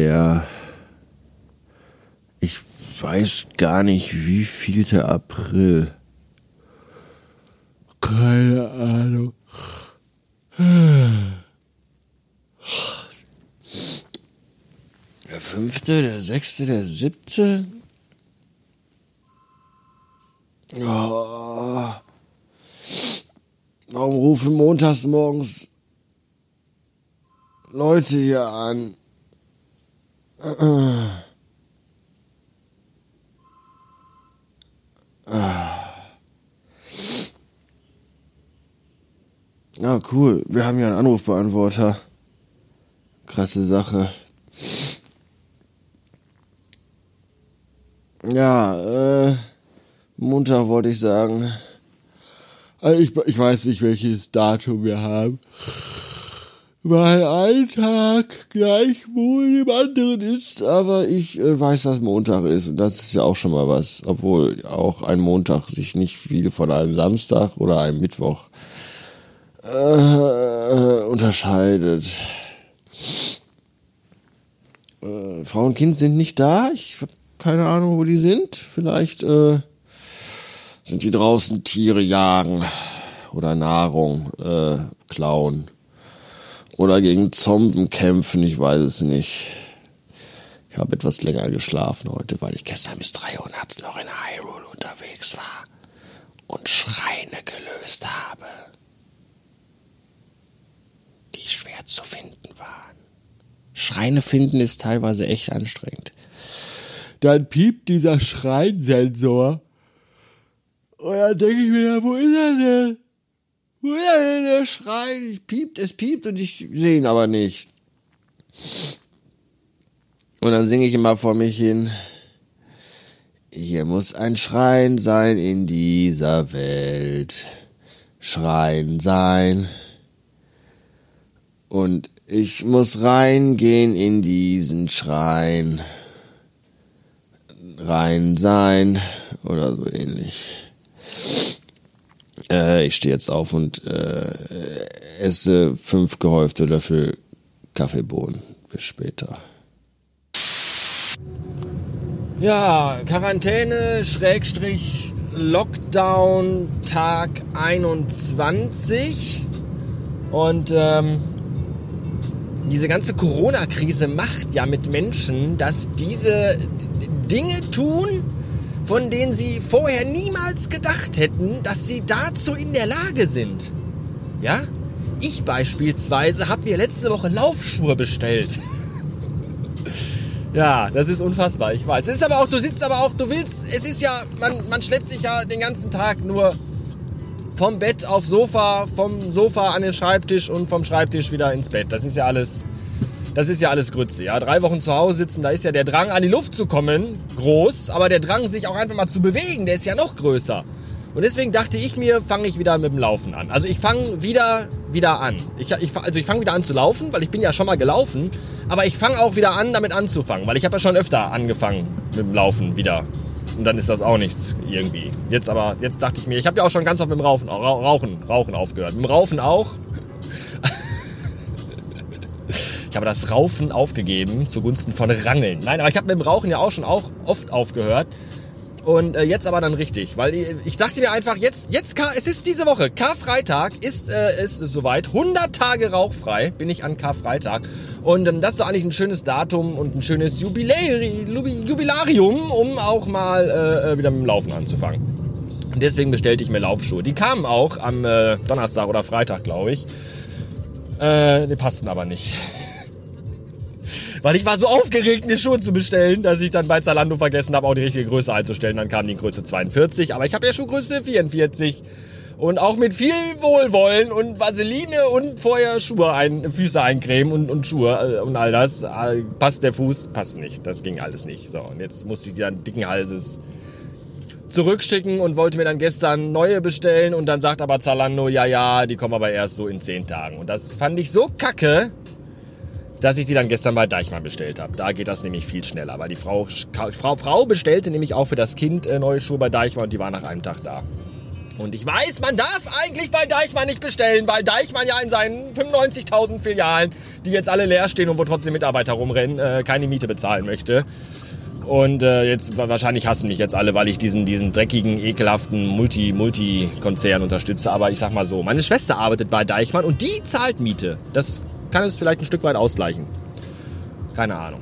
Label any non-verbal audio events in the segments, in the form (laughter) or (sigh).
Der ich weiß gar nicht wie vielte April. Keine Ahnung. Der fünfte, der sechste, der siebte. Oh. Warum rufen montags morgens Leute hier an? Ah, cool. Wir haben ja einen Anrufbeantworter. Krasse Sache. Ja, äh, Montag wollte ich sagen. Also ich, ich weiß nicht, welches Datum wir haben. Weil ein Tag gleich wohl dem anderen ist, aber ich äh, weiß, dass Montag ist und das ist ja auch schon mal was, obwohl auch ein Montag sich nicht viel von einem Samstag oder einem Mittwoch äh, unterscheidet. Äh, Frau und Kind sind nicht da. Ich habe keine Ahnung, wo die sind. Vielleicht äh, sind die draußen Tiere jagen oder Nahrung äh, klauen oder gegen Zomben kämpfen. Ich weiß es nicht. Ich habe etwas länger geschlafen heute, weil ich gestern bis drei Uhr nachts noch in Hyrule unterwegs war und Schreine gelöst habe die schwer zu finden waren. Schreine finden ist teilweise echt anstrengend. Dann piept dieser Schreinsensor. Und dann denke ich mir, wo ist er denn? Wo ist er denn, (laughs) der Schrein? Ich piept, es piept und ich sehe ihn aber nicht. Und dann singe ich immer vor mich hin. Hier muss ein Schrein sein in dieser Welt. Schrein sein. Und ich muss reingehen in diesen Schrein. Rein sein oder so ähnlich. Äh, ich stehe jetzt auf und äh, esse fünf gehäufte Löffel Kaffeebohnen. Bis später. Ja, Quarantäne, Schrägstrich, Lockdown, Tag 21. Und ähm, diese ganze Corona-Krise macht ja mit Menschen, dass diese Dinge tun, von denen sie vorher niemals gedacht hätten, dass sie dazu in der Lage sind. Ja? Ich beispielsweise habe mir letzte Woche Laufschuhe bestellt. (laughs) ja, das ist unfassbar, ich weiß. Es ist aber auch, du sitzt aber auch, du willst, es ist ja, man, man schleppt sich ja den ganzen Tag nur vom Bett aufs Sofa, vom Sofa an den Schreibtisch und vom Schreibtisch wieder ins Bett. Das ist ja alles, das ist ja alles Grütze. Ja, drei Wochen zu Hause sitzen, da ist ja der Drang an die Luft zu kommen groß, aber der Drang sich auch einfach mal zu bewegen, der ist ja noch größer. Und deswegen dachte ich mir, fange ich wieder mit dem Laufen an. Also ich fange wieder wieder an. Ich, ich, also ich fange wieder an zu laufen, weil ich bin ja schon mal gelaufen. Aber ich fange auch wieder an, damit anzufangen, weil ich habe ja schon öfter angefangen mit dem Laufen wieder. Und dann ist das auch nichts irgendwie. Jetzt aber, jetzt dachte ich mir, ich habe ja auch schon ganz oft mit dem Rauchen, Rauchen, Rauchen aufgehört. Mit dem Rauchen auch. Habe das Raufen aufgegeben zugunsten von Rangeln. Nein, aber ich habe mit dem Rauchen ja auch schon auch oft aufgehört. Und äh, jetzt aber dann richtig, weil ich dachte mir einfach, jetzt, jetzt, es ist diese Woche, Karfreitag ist, äh, ist soweit, 100 Tage rauchfrei bin ich an Karfreitag. Und ähm, das ist doch eigentlich ein schönes Datum und ein schönes Jubiläri, Jubilarium, um auch mal äh, äh, wieder mit dem Laufen anzufangen. Deswegen bestellte ich mir Laufschuhe. Die kamen auch am äh, Donnerstag oder Freitag, glaube ich. Äh, die passten aber nicht. Weil ich war so aufgeregt, mir Schuhe zu bestellen, dass ich dann bei Zalando vergessen habe, auch die richtige Größe einzustellen. Dann kam die Größe 42, aber ich habe ja Schuhgröße 44. Und auch mit viel Wohlwollen und Vaseline und vorher Schuhe ein, Füße eincremen und, und Schuhe äh, und all das. Äh, passt der Fuß? Passt nicht. Das ging alles nicht. So, und jetzt musste ich die dann dicken Halses zurückschicken und wollte mir dann gestern neue bestellen und dann sagt aber Zalando, ja, ja, die kommen aber erst so in 10 Tagen. Und das fand ich so kacke, dass ich die dann gestern bei Deichmann bestellt habe. Da geht das nämlich viel schneller, weil die Frau, Frau, Frau bestellte nämlich auch für das Kind äh, neue Schuhe bei Deichmann und die war nach einem Tag da. Und ich weiß, man darf eigentlich bei Deichmann nicht bestellen, weil Deichmann ja in seinen 95.000 Filialen, die jetzt alle leer stehen und wo trotzdem Mitarbeiter rumrennen, äh, keine Miete bezahlen möchte. Und äh, jetzt wahrscheinlich hassen mich jetzt alle, weil ich diesen, diesen dreckigen, ekelhaften Multi-Multi-Konzern unterstütze. Aber ich sag mal so, meine Schwester arbeitet bei Deichmann und die zahlt Miete. Das kann es vielleicht ein Stück weit ausgleichen. Keine Ahnung.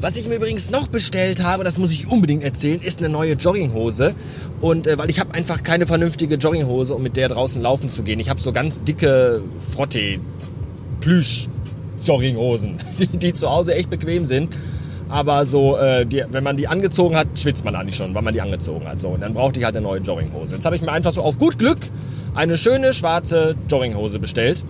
Was ich mir übrigens noch bestellt habe, das muss ich unbedingt erzählen, ist eine neue Jogginghose. Und äh, weil ich habe einfach keine vernünftige Jogginghose, um mit der draußen laufen zu gehen. Ich habe so ganz dicke Frotte Plüsch Jogginghosen, (laughs) die, die zu Hause echt bequem sind. Aber so, äh, die, wenn man die angezogen hat, schwitzt man eigentlich schon, weil man die angezogen hat. So, und dann brauchte ich halt eine neue Jogginghose. Jetzt habe ich mir einfach so auf gut Glück eine schöne schwarze Jogginghose bestellt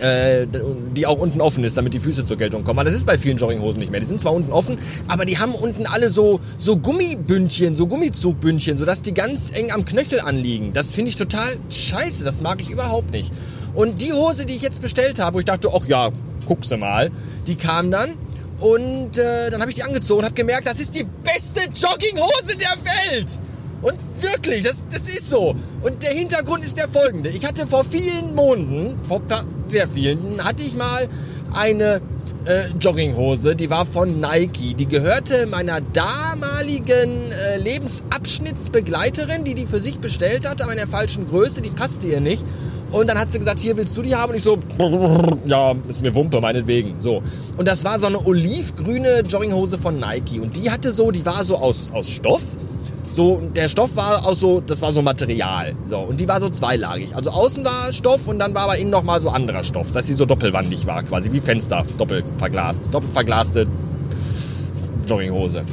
äh, die auch unten offen ist, damit die Füße zur Geltung kommen. Aber das ist bei vielen Jogginghosen nicht mehr. Die sind zwar unten offen, aber die haben unten alle so, so Gummibündchen, so Gummizugbündchen, sodass die ganz eng am Knöchel anliegen. Das finde ich total scheiße. Das mag ich überhaupt nicht. Und die Hose, die ich jetzt bestellt habe, wo ich dachte, ach ja, guckst du mal, die kam dann. Und äh, dann habe ich die angezogen und habe gemerkt, das ist die beste Jogginghose der Welt. Und wirklich, das, das ist so. Und der Hintergrund ist der folgende. Ich hatte vor vielen Monaten, vor sehr vielen, hatte ich mal eine äh, Jogginghose, die war von Nike. Die gehörte meiner damaligen äh, Lebensabschnittsbegleiterin, die die für sich bestellt hatte, aber in der falschen Größe, die passte ihr nicht. Und dann hat sie gesagt, hier willst du die haben? Und ich so, (laughs) ja, ist mir Wumpe, meinetwegen. So. Und das war so eine olivgrüne Jogginghose von Nike. Und die hatte so, die war so aus, aus Stoff so, der Stoff war auch so, das war so Material. So, und die war so zweilagig. Also außen war Stoff und dann war aber innen nochmal so anderer Stoff, dass sie so doppelwandig war, quasi wie Fenster, doppelverglast, doppelverglaste Jogginghose.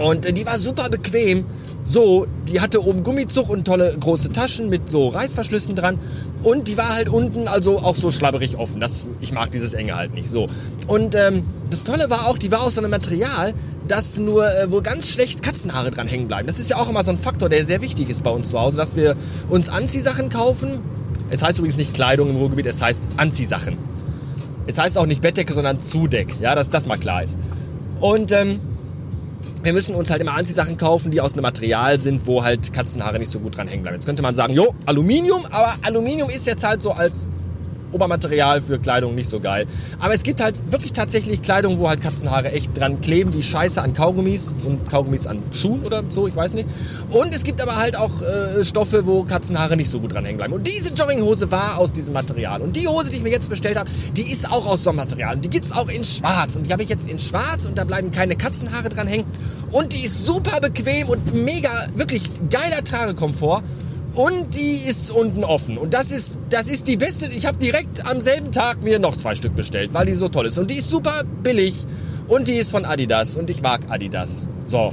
Und äh, die war super bequem. So, die hatte oben Gummizug und tolle große Taschen mit so Reißverschlüssen dran. Und die war halt unten also auch so schlabberig offen. Das, ich mag dieses Enge halt nicht so. Und ähm, das Tolle war auch, die war aus so einem Material, dass nur äh, wohl ganz schlecht Katzenhaare dran hängen bleiben. Das ist ja auch immer so ein Faktor, der sehr wichtig ist bei uns zu Hause, dass wir uns Anziehsachen kaufen. Es heißt übrigens nicht Kleidung im Ruhrgebiet, es heißt Anziehsachen. Es heißt auch nicht Bettdecke, sondern Zudeck. Ja, dass das mal klar ist. Und ähm, wir müssen uns halt immer Anziehsachen kaufen, die aus einem Material sind, wo halt Katzenhaare nicht so gut dran hängen bleiben. Jetzt könnte man sagen, jo, Aluminium, aber Aluminium ist jetzt halt so als Obermaterial für Kleidung nicht so geil. Aber es gibt halt wirklich tatsächlich Kleidung, wo halt Katzenhaare echt dran kleben, wie Scheiße an Kaugummis und Kaugummis an Schuhen oder so, ich weiß nicht. Und es gibt aber halt auch äh, Stoffe, wo Katzenhaare nicht so gut dran hängen bleiben. Und diese Jogginghose war aus diesem Material. Und die Hose, die ich mir jetzt bestellt habe, die ist auch aus so einem Material. Und die gibt's auch in schwarz. Und die habe ich jetzt in schwarz und da bleiben keine Katzenhaare dran hängen. Und die ist super bequem und mega, wirklich geiler Tragekomfort. Und die ist unten offen. Und das ist, das ist die beste. Ich habe direkt am selben Tag mir noch zwei Stück bestellt, weil die so toll ist. Und die ist super billig. Und die ist von Adidas. Und ich mag Adidas. So.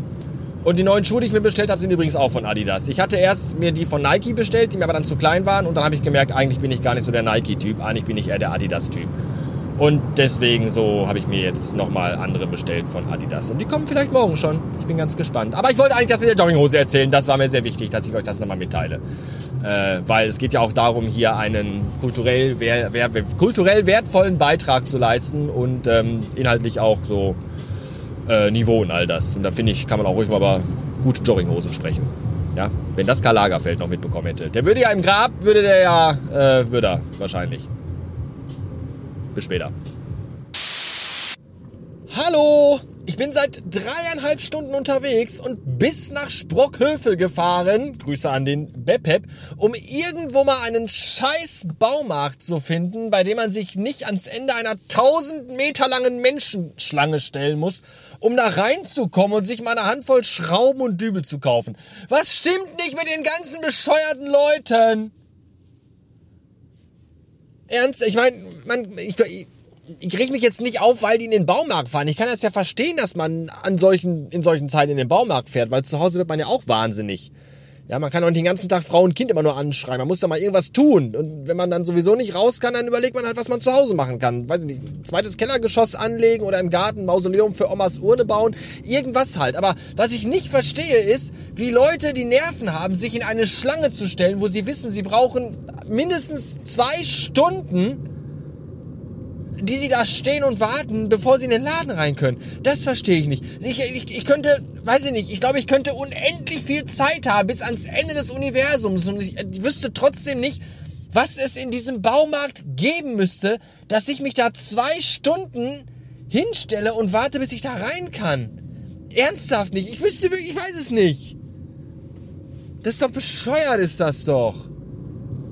Und die neuen Schuhe, die ich mir bestellt habe, sind übrigens auch von Adidas. Ich hatte erst mir die von Nike bestellt, die mir aber dann zu klein waren. Und dann habe ich gemerkt, eigentlich bin ich gar nicht so der Nike-Typ. Eigentlich bin ich eher der Adidas-Typ. Und deswegen so habe ich mir jetzt nochmal andere bestellt von Adidas. Und die kommen vielleicht morgen schon. Ich bin ganz gespannt. Aber ich wollte eigentlich das mit der Jogginghose erzählen. Das war mir sehr wichtig, dass ich euch das nochmal mitteile. Äh, weil es geht ja auch darum, hier einen kulturell, wer, wer, kulturell wertvollen Beitrag zu leisten und ähm, inhaltlich auch so äh, Niveau und all das. Und da finde ich, kann man auch ruhig mal über gute Jogginghosen sprechen. Ja, wenn das Karl Lagerfeld noch mitbekommen hätte. Der würde ja im Grab, würde der ja, äh, würde er wahrscheinlich. Bis später. Hallo! Ich bin seit dreieinhalb Stunden unterwegs und bis nach Sprockhövel gefahren, Grüße an den Bepep, um irgendwo mal einen scheiß Baumarkt zu finden, bei dem man sich nicht ans Ende einer tausend Meter langen Menschenschlange stellen muss, um da reinzukommen und sich mal eine Handvoll Schrauben und Dübel zu kaufen. Was stimmt nicht mit den ganzen bescheuerten Leuten? Ernst, ich meine, man, ich, ich, ich reg mich jetzt nicht auf, weil die in den Baumarkt fahren. Ich kann das ja verstehen, dass man an solchen, in solchen Zeiten in den Baumarkt fährt, weil zu Hause wird man ja auch wahnsinnig. Ja, man kann auch nicht den ganzen Tag Frau und Kind immer nur anschreien. Man muss da mal irgendwas tun. Und wenn man dann sowieso nicht raus kann, dann überlegt man halt, was man zu Hause machen kann. Weiß ich nicht, zweites Kellergeschoss anlegen oder im Garten Mausoleum für Omas Urne bauen. Irgendwas halt. Aber was ich nicht verstehe ist, wie Leute die Nerven haben, sich in eine Schlange zu stellen, wo sie wissen, sie brauchen mindestens zwei Stunden die sie da stehen und warten, bevor sie in den Laden rein können. Das verstehe ich nicht. Ich, ich, ich könnte, weiß ich nicht, ich glaube, ich könnte unendlich viel Zeit haben bis ans Ende des Universums und ich, ich wüsste trotzdem nicht, was es in diesem Baumarkt geben müsste, dass ich mich da zwei Stunden hinstelle und warte, bis ich da rein kann. Ernsthaft nicht. Ich wüsste wirklich, ich weiß es nicht. Das ist doch bescheuert, ist das doch.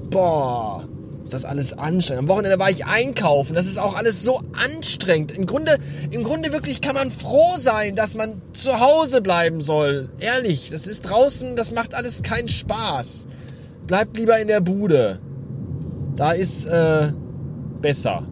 Boah, ist das alles anstrengend. Am Wochenende war ich einkaufen. Das ist auch alles so anstrengend. Im Grunde, im Grunde wirklich kann man froh sein, dass man zu Hause bleiben soll. Ehrlich, das ist draußen, das macht alles keinen Spaß. Bleibt lieber in der Bude. Da ist äh, besser.